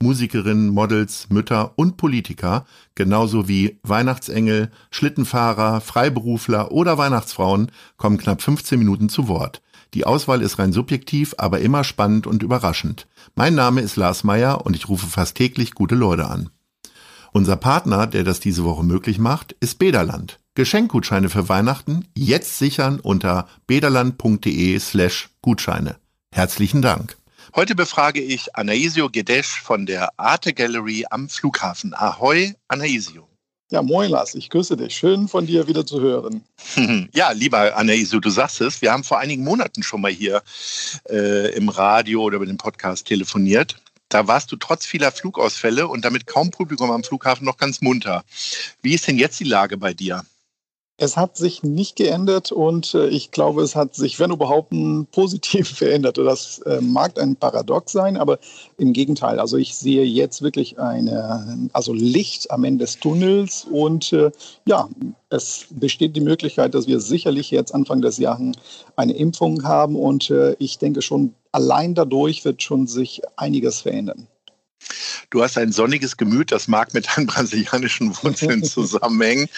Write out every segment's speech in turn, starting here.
Musikerinnen, Models, Mütter und Politiker, genauso wie Weihnachtsengel, Schlittenfahrer, Freiberufler oder Weihnachtsfrauen, kommen knapp 15 Minuten zu Wort. Die Auswahl ist rein subjektiv, aber immer spannend und überraschend. Mein Name ist Lars Meyer und ich rufe fast täglich gute Leute an. Unser Partner, der das diese Woche möglich macht, ist Bederland. Geschenkgutscheine für Weihnachten jetzt sichern unter bederland.de slash Gutscheine. Herzlichen Dank. Heute befrage ich Anaisio Gedesch von der Arte Gallery am Flughafen. Ahoi, Anaisio. Ja, moin Lars, ich grüße dich. Schön von dir wieder zu hören. Ja, lieber Anaisio, du sagst es, wir haben vor einigen Monaten schon mal hier äh, im Radio oder über den Podcast telefoniert. Da warst du trotz vieler Flugausfälle und damit kaum Publikum am Flughafen noch ganz munter. Wie ist denn jetzt die Lage bei dir? Es hat sich nicht geändert und äh, ich glaube, es hat sich, wenn überhaupt, positiv verändert. Das äh, mag ein Paradox sein, aber im Gegenteil. Also ich sehe jetzt wirklich eine, also Licht am Ende des Tunnels und äh, ja, es besteht die Möglichkeit, dass wir sicherlich jetzt Anfang des Jahres eine Impfung haben und ich denke schon, allein dadurch wird schon sich einiges verändern. Du hast ein sonniges Gemüt, das mag mit deinen brasilianischen Wurzeln zusammenhängen.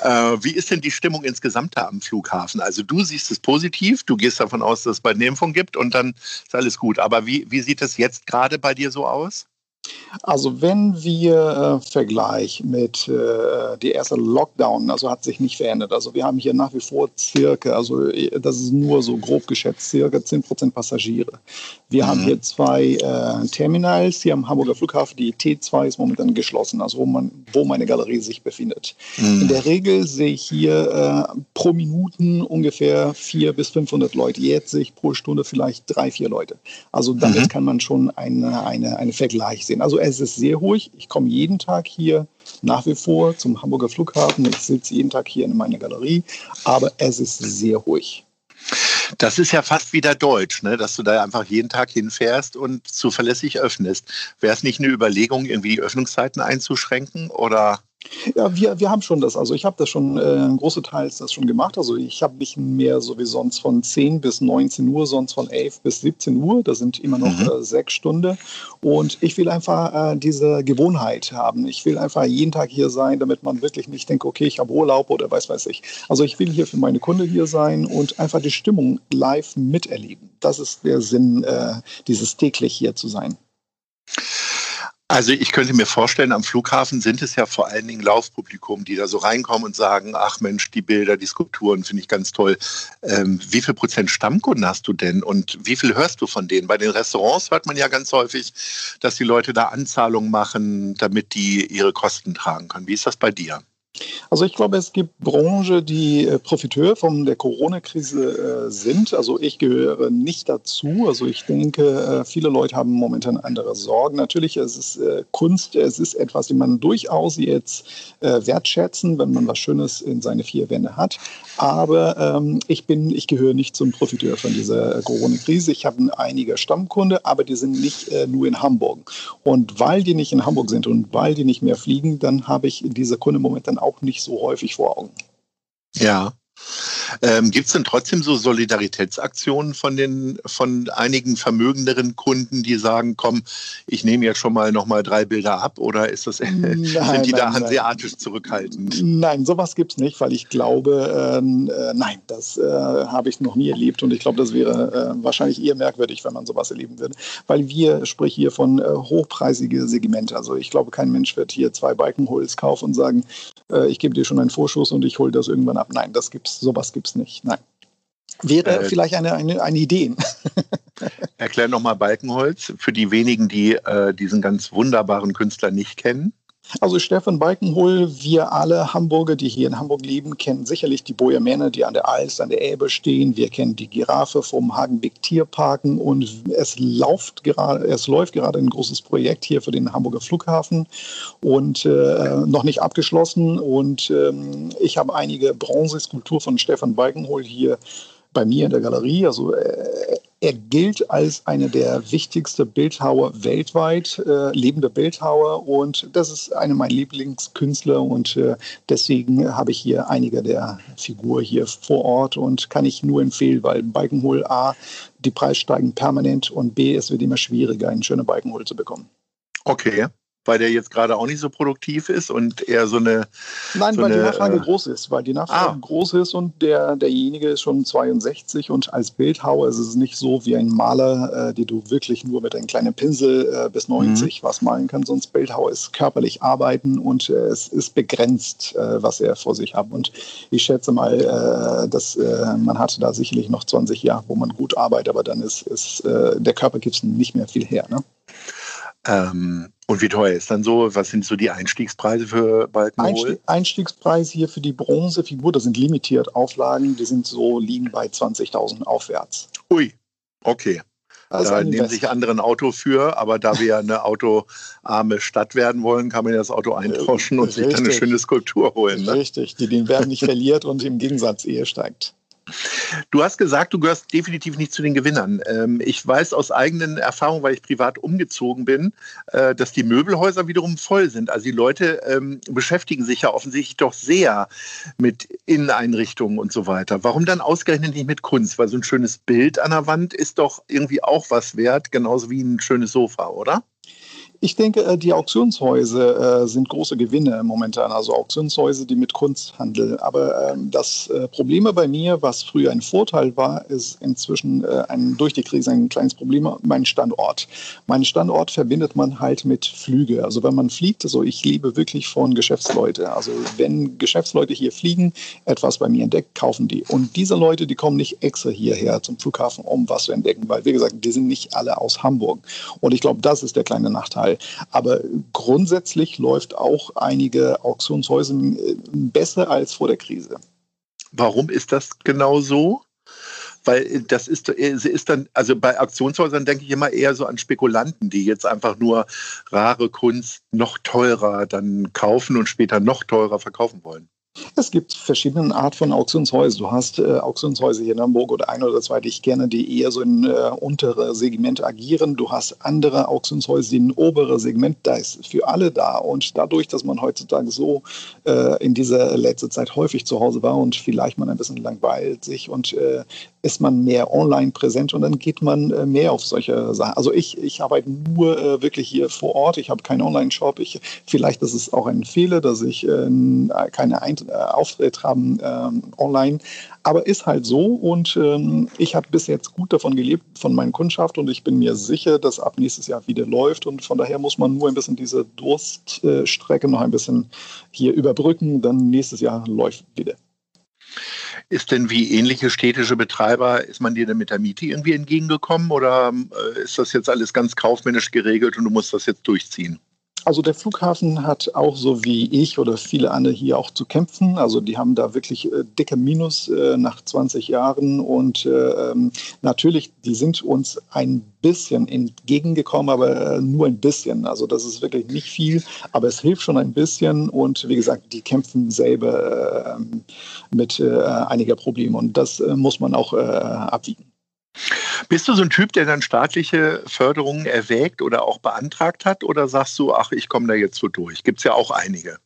Äh, wie ist denn die Stimmung insgesamt da am Flughafen? Also du siehst es positiv, du gehst davon aus, dass es eine Impfung gibt und dann ist alles gut. Aber wie, wie sieht es jetzt gerade bei dir so aus? Also wenn wir äh, vergleichen mit äh, der erste Lockdown, also hat sich nicht verändert. Also wir haben hier nach wie vor circa, also äh, das ist nur so grob geschätzt, circa 10 Prozent Passagiere. Wir mhm. haben hier zwei äh, Terminals hier am Hamburger Flughafen. Die T2 ist momentan geschlossen, also wo, man, wo meine Galerie sich befindet. Mhm. In der Regel sehe ich hier äh, pro Minuten ungefähr 400 bis 500 Leute. Jetzt sehe ich pro Stunde vielleicht drei, vier Leute. Also damit mhm. kann man schon eine, eine, einen Vergleich sehen. Also es ist sehr ruhig. Ich komme jeden Tag hier nach wie vor zum Hamburger Flughafen. Ich sitze jeden Tag hier in meiner Galerie, aber es ist sehr ruhig. Das ist ja fast wieder deutsch, ne? dass du da einfach jeden Tag hinfährst und zuverlässig öffnest. Wäre es nicht eine Überlegung, irgendwie die Öffnungszeiten einzuschränken oder? Ja, wir, wir haben schon das. Also ich habe das schon, äh, große Teils das schon gemacht. Also ich habe nicht mehr so wie sonst von 10 bis 19 Uhr, sonst von 11 bis 17 Uhr. Das sind immer noch mhm. äh, sechs Stunden. Und ich will einfach äh, diese Gewohnheit haben. Ich will einfach jeden Tag hier sein, damit man wirklich nicht denkt, okay, ich habe Urlaub oder weiß weiß ich. Also ich will hier für meine Kunde hier sein und einfach die Stimmung live miterleben. Das ist der Sinn, äh, dieses täglich hier zu sein. Also ich könnte mir vorstellen, am Flughafen sind es ja vor allen Dingen Laufpublikum, die da so reinkommen und sagen, ach Mensch, die Bilder, die Skulpturen finde ich ganz toll. Ähm, wie viel Prozent Stammkunden hast du denn und wie viel hörst du von denen? Bei den Restaurants hört man ja ganz häufig, dass die Leute da Anzahlungen machen, damit die ihre Kosten tragen können. Wie ist das bei dir? Also ich glaube, es gibt Branchen, die äh, Profiteur von der Corona-Krise äh, sind. Also ich gehöre nicht dazu. Also ich denke, äh, viele Leute haben momentan andere Sorgen. Natürlich, es ist Kunst, es ist etwas, die man durchaus jetzt wertschätzen, wenn man was Schönes in seine vier Wände hat. Aber ähm, ich bin, ich gehöre nicht zum Profiteur von dieser Corona-Krise. Ich habe einige Stammkunde, aber die sind nicht nur in Hamburg. Und weil die nicht in Hamburg sind und weil die nicht mehr fliegen, dann habe ich diese Kunde momentan auch auch nicht so häufig vor Augen. Ja. Ähm, Gibt es denn trotzdem so Solidaritätsaktionen von den von einigen vermögenderen Kunden, die sagen, komm, ich nehme jetzt schon mal noch mal drei Bilder ab oder ist das nein, sind die nein, da hanseatisch nein. zurückhaltend? Nein, sowas gibt es nicht, weil ich glaube, ähm, äh, nein, das äh, habe ich noch nie erlebt und ich glaube, das wäre äh, wahrscheinlich eher merkwürdig, wenn man sowas erleben würde, weil wir sprechen hier von äh, hochpreisige Segmente. Also ich glaube, kein Mensch wird hier zwei Balkenholz kaufen und sagen, äh, ich gebe dir schon einen Vorschuss und ich hole das irgendwann ab. Nein, das gibt's, sowas gibt es nicht. Nein. Wäre äh, vielleicht eine, eine, eine Idee. Erklär nochmal Balkenholz für die wenigen, die äh, diesen ganz wunderbaren Künstler nicht kennen. Also Stefan Balkenhol, wir alle Hamburger, die hier in Hamburg leben, kennen sicherlich die Bojermänner, die an der Alst, an der Elbe stehen. Wir kennen die Giraffe vom Hagenbeck Tierparken und es läuft gerade, es läuft gerade ein großes Projekt hier für den Hamburger Flughafen und äh, noch nicht abgeschlossen. Und ähm, ich habe einige Bronzeskulpturen von Stefan Balkenhol hier bei mir in der Galerie. Also äh, er gilt als einer der wichtigsten Bildhauer weltweit, äh, lebende Bildhauer. Und das ist einer meiner Lieblingskünstler. Und äh, deswegen habe ich hier einige der Figuren hier vor Ort und kann ich nur empfehlen, weil Balkenhol A, die Preise steigen permanent und B, es wird immer schwieriger, einen schönen Balkenhol zu bekommen. Okay weil der jetzt gerade auch nicht so produktiv ist und eher so eine. Nein, so weil eine, die Nachfrage äh, groß ist, weil die Nachfrage Ah. groß ist und der, derjenige ist schon 62 und als Bildhauer ist es nicht so wie ein Maler, äh, die du wirklich nur mit einem kleinen Pinsel äh, bis 90 was malen kannst. Sonst Bildhauer ist körperlich arbeiten und äh, es ist begrenzt, äh, was er vor sich hat. Und ich schätze mal, äh, dass man hatte da sicherlich noch 20 Jahre, wo man gut arbeitet, aber dann ist, ist der Körper gibt nicht mehr viel her. Ne? Ähm, und wie teuer ist dann so? Was sind so die Einstiegspreise für Balkenhol? Einstieg, Einstiegspreis hier für die Bronzefigur, das sind limitiert Auflagen, die sind so, liegen bei 20.000 aufwärts. Ui, okay. Also da nehmen sich andere ein Auto für, aber da wir ja eine autoarme Stadt werden wollen, kann man ja das Auto eintauschen und sich dann eine Richtig. schöne Skulptur holen. Ne? Richtig, die den Wert nicht verliert und im Gegensatz eher steigt. Du hast gesagt, du gehörst definitiv nicht zu den Gewinnern. Ähm, ich weiß aus eigenen Erfahrungen, weil ich privat umgezogen bin, äh, dass die Möbelhäuser wiederum voll sind. Also die Leute ähm, beschäftigen sich ja offensichtlich doch sehr mit Inneneinrichtungen und so weiter. Warum dann ausgerechnet nicht mit Kunst? Weil so ein schönes Bild an der Wand ist doch irgendwie auch was wert, genauso wie ein schönes Sofa, oder? Ich denke, äh, die Auktionshäuser äh, sind große Gewinne momentan, also Auktionshäuser, die mit Kunst handeln. Aber ähm, das äh, Problem bei mir, was früher ein Vorteil war, ist inzwischen ein, durch die Krise ein kleines Problem, mein Standort. Mein Standort verbindet man halt mit Flüge. Also wenn man fliegt, also ich lebe wirklich von Geschäftsleuten. Also wenn Geschäftsleute hier fliegen, etwas bei mir entdeckt, kaufen die. Und diese Leute, die kommen nicht extra hierher zum Flughafen, um was zu entdecken, weil, wie gesagt, die sind nicht alle aus Hamburg. Und ich glaube, das ist der kleine Nachteil. Aber grundsätzlich läuft auch einige Auktionshäuser äh, besser als vor der Krise. Warum ist das genau so? Weil das ist, äh, ist dann, also bei Auktionshäusern denke ich immer eher so an Spekulanten, die jetzt einfach nur rare Kunst noch teurer dann kaufen und später noch teurer verkaufen wollen. Es gibt verschiedene Art von Auktionshäusern. Du hast äh, Auktionshäuser hier in Hamburg oder ein oder zwei, die ich kenne, die eher so in äh, untere Segment agieren. Du hast andere Auktionshäuser, die in obere Segment, da ist für alle da. Und dadurch, dass man heutzutage so äh, in dieser letzten Zeit häufig zu Hause war und vielleicht man ein bisschen langweilt sich und äh, ist man mehr online präsent und dann geht man äh, mehr auf solche Sachen. Also ich, ich arbeite nur äh, wirklich hier vor Ort. Ich habe keinen Online-Shop. Ich, vielleicht ist es auch ein Fehler, dass ich äh, keine ein äh, Auftritt haben ähm, online. Aber ist halt so und ähm, ich habe bis jetzt gut davon gelebt, von meiner Kundschaft und ich bin mir sicher, dass ab nächstes Jahr wieder läuft und von daher muss man nur ein bisschen diese Durststrecke noch ein bisschen hier überbrücken, dann nächstes Jahr läuft wieder. Ist denn wie ähnliche städtische Betreiber, ist man dir denn mit der Miete irgendwie entgegengekommen oder äh, ist das jetzt alles ganz kaufmännisch geregelt und du musst das jetzt durchziehen? Also der Flughafen hat auch so wie ich oder viele andere hier auch zu kämpfen. Also die haben da wirklich äh, dicke Minus äh, nach 20 Jahren und äh, natürlich, die sind uns ein bisschen entgegengekommen, aber äh, nur ein bisschen. Also das ist wirklich nicht viel, aber es hilft schon ein bisschen und wie gesagt, die kämpfen selber äh, mit einiger Probleme und das muss man auch abwiegen. Bist du so ein Typ, der dann staatliche Förderungen erwägt oder auch beantragt hat? Oder sagst du, ach, ich komme da jetzt so durch? Gibt es ja auch einige.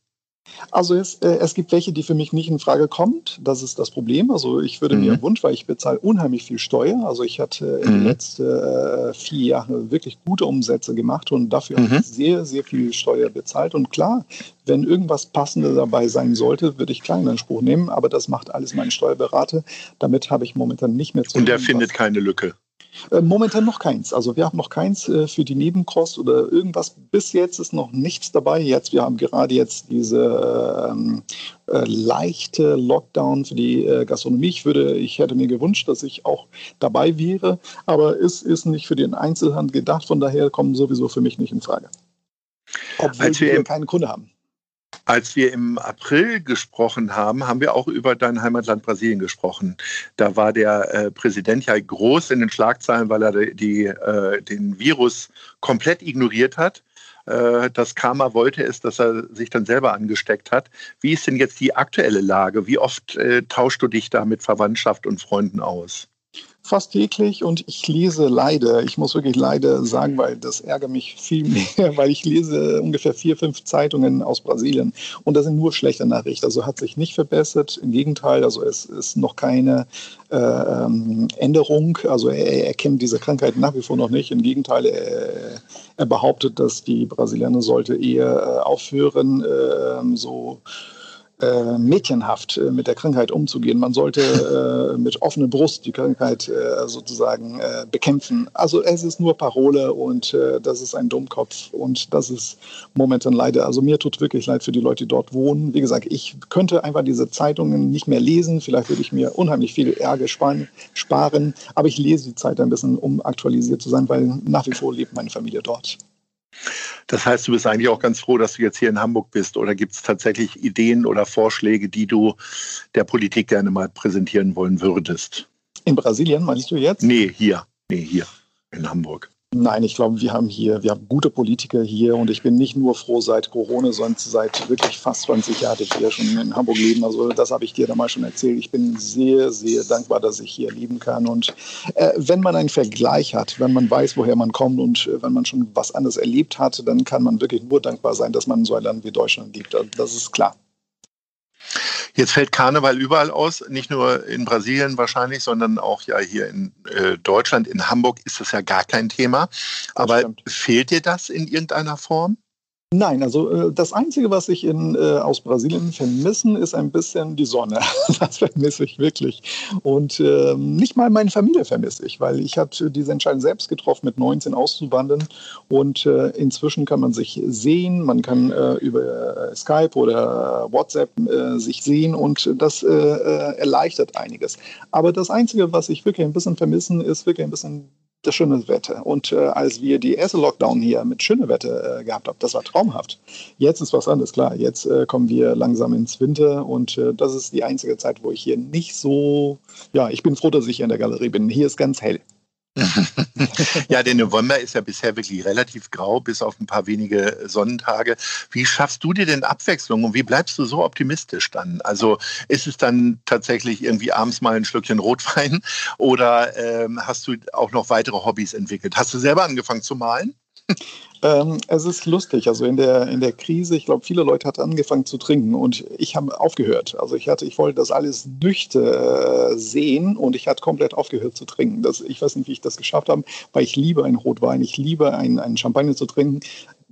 Also es, äh, es gibt welche, die für mich nicht in Frage kommt. Das ist das Problem. Also ich würde Mhm. mir Wunsch, weil ich bezahle unheimlich viel Steuer. Also ich hatte in Mhm. den letzten äh, vier Jahren wirklich gute Umsätze gemacht und dafür Mhm. habe ich sehr, sehr viel Steuer bezahlt. Und klar, wenn irgendwas Passendes dabei sein sollte, würde ich kleinen Anspruch nehmen. Aber das macht alles mein Steuerberater. Damit habe ich momentan nicht mehr zu Und der tun, findet keine Lücke. Äh, Momentan noch keins. Also wir haben noch keins äh, für die Nebenkost oder irgendwas. Bis jetzt ist noch nichts dabei. Jetzt, wir haben gerade jetzt diese ähm, äh, leichte Lockdown für die äh, Gastronomie. Ich würde, ich hätte mir gewünscht, dass ich auch dabei wäre, aber es ist nicht für den Einzelhandel gedacht. Von daher kommen sowieso für mich nicht in Frage. Obwohl als wir, wir keinen Kunde haben. Als wir im April gesprochen haben, haben wir auch über dein Heimatland Brasilien gesprochen. Da war der äh, Präsident ja groß in den Schlagzeilen, weil er die, äh, den Virus komplett ignoriert hat. Äh, das Karma wollte es, dass er sich dann selber angesteckt hat. Wie ist denn jetzt die aktuelle Lage? Wie oft äh, tauschst du dich da mit Verwandtschaft und Freunden aus? Fast täglich und ich lese leider, ich muss wirklich leider sagen, weil das ärgert mich viel mehr, weil ich lese ungefähr vier, fünf Zeitungen aus Brasilien und das sind nur schlechte Nachrichten. Also hat sich nicht verbessert, im Gegenteil, also es ist noch keine äh, ähm, Änderung. Also er, kennt diese Krankheit nach wie vor noch nicht. Im Gegenteil, er, er behauptet, dass die Brasilianer sollte eher äh, aufhören, äh, so äh, mädchenhaft äh, mit der Krankheit umzugehen. Man sollte äh, mit offener Brust die Krankheit äh, sozusagen äh, bekämpfen. Also es ist nur Parole und äh, das ist ein Dummkopf und das ist momentan leider, also mir tut wirklich leid für die Leute, die dort wohnen. Wie gesagt, ich könnte einfach diese Zeitungen nicht mehr lesen. Vielleicht würde ich mir unheimlich viel Ärger sparen, sparen aber ich lese die Zeit ein bisschen, um aktualisiert zu sein, weil nach wie vor lebt meine Familie dort. Das heißt, du bist eigentlich auch ganz froh, dass du jetzt hier in Hamburg bist. Oder gibt es tatsächlich Ideen oder Vorschläge, die du der Politik gerne mal präsentieren wollen würdest? In Brasilien meinst du jetzt? Nee, hier. Nee, hier in Hamburg. Nein, ich glaube, wir haben hier, wir haben gute Politiker hier und ich bin nicht nur froh seit Corona, sondern seit wirklich fast 20 Jahren hier schon in Hamburg leben. Also das habe ich dir damals schon erzählt. Ich bin sehr, sehr dankbar, dass ich hier leben kann. Und äh, wenn man einen Vergleich hat, wenn man weiß, woher man kommt und äh, wenn man schon was anderes erlebt hat, dann kann man wirklich nur dankbar sein, dass man in so ein Land wie Deutschland lebt. Also das ist klar. Jetzt fällt Karneval überall aus, nicht nur in Brasilien wahrscheinlich, sondern auch ja hier in äh, Deutschland. In Hamburg ist das ja gar kein Thema. Aber fehlt dir das in irgendeiner Form? Nein, also äh, das Einzige, was ich in, äh, aus Brasilien vermissen, ist ein bisschen die Sonne. das vermisse ich wirklich. Und äh, nicht mal meine Familie vermisse ich, weil ich habe diese Entscheidung selbst getroffen, mit 19 auszuwandern. Und äh, inzwischen kann man sich sehen, man kann äh, über äh, Skype oder WhatsApp sich sehen und das erleichtert einiges. Aber das Einzige, was ich wirklich ein bisschen vermissen, ist wirklich ein bisschen das schöne Wetter. Und äh, als wir die erste Lockdown hier mit schönem Wetter äh, gehabt haben, das war traumhaft. Jetzt ist was anderes, klar. Jetzt äh, kommen wir langsam ins Winter und äh, das ist die einzige Zeit, wo ich hier nicht so, ja, ich bin froh, dass ich hier in der Galerie bin. Hier ist ganz hell. ja, der November ist ja bisher wirklich relativ grau, bis auf ein paar wenige Sonnentage. Wie schaffst du dir denn Abwechslung und wie bleibst du so optimistisch dann? Also ist es dann tatsächlich irgendwie abends mal ein Schlückchen Rotwein oder ähm, hast du auch noch weitere Hobbys entwickelt? Hast du selber angefangen zu malen? Ähm, es ist lustig. Also in der, in der Krise, ich glaube, viele Leute hatten angefangen zu trinken und ich habe aufgehört. Also ich hatte, ich wollte das alles nüchtern äh, sehen und ich hatte komplett aufgehört zu trinken. Das, ich weiß nicht, wie ich das geschafft habe, weil ich liebe einen Rotwein, ich liebe einen, einen Champagner zu trinken.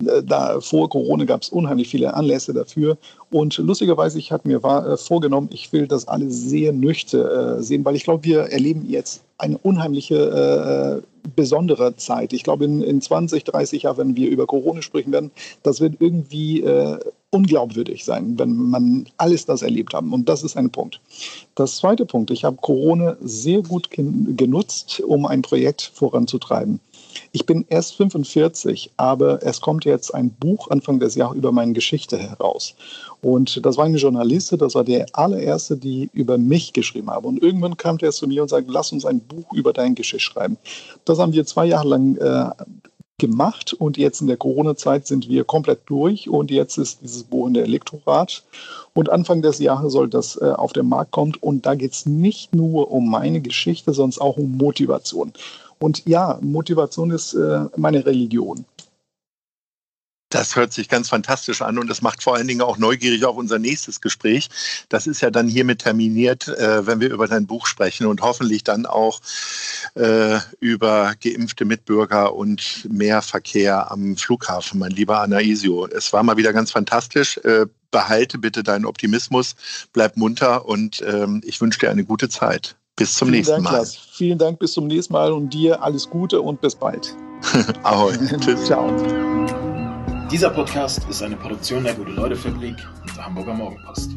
Äh, da vor Corona gab es unheimlich viele Anlässe dafür. Und lustigerweise, ich hatte mir war, äh, vorgenommen, ich will das alles sehr nüchtern äh, sehen, weil ich glaube, wir erleben jetzt eine unheimliche äh, besondere Zeit. Ich glaube, in, in 20, 30 Jahren, wenn wir über Corona sprechen werden, das wird irgendwie äh, unglaubwürdig sein, wenn man alles das erlebt haben. Und das ist ein Punkt. Das zweite Punkt, ich habe Corona sehr gut genutzt, um ein Projekt voranzutreiben. Ich bin erst 45, aber es kommt jetzt ein Buch Anfang des Jahres über meine Geschichte heraus. Und das war eine Journalistin, das war der allererste, die über mich geschrieben habe. Und irgendwann kam der zu mir und sagte, lass uns ein Buch über deine Geschichte schreiben. Das haben wir zwei Jahre lang äh, gemacht und jetzt in der Corona-Zeit sind wir komplett durch und jetzt ist dieses Buch in der Elektorat und Anfang des Jahres soll das äh, auf den Markt kommen und da geht es nicht nur um meine Geschichte, sondern auch um Motivation. Und ja, Motivation ist äh, meine Religion. Das hört sich ganz fantastisch an und das macht vor allen Dingen auch neugierig auf unser nächstes Gespräch. Das ist ja dann hiermit terminiert, äh, wenn wir über dein Buch sprechen und hoffentlich dann auch äh, über geimpfte Mitbürger und mehr Verkehr am Flughafen, mein lieber Anaisio. Es war mal wieder ganz fantastisch. Äh, behalte bitte deinen Optimismus, bleib munter und ähm, ich wünsche dir eine gute Zeit. Bis zum Vielen nächsten Dank, Mal. Lars. Vielen Dank, bis zum nächsten Mal und dir alles Gute und bis bald. Ahoi. Tschüss. Ciao. Dieser Podcast ist eine Produktion der Gute-Leute-Fabrik und der Hamburger Morgenpost.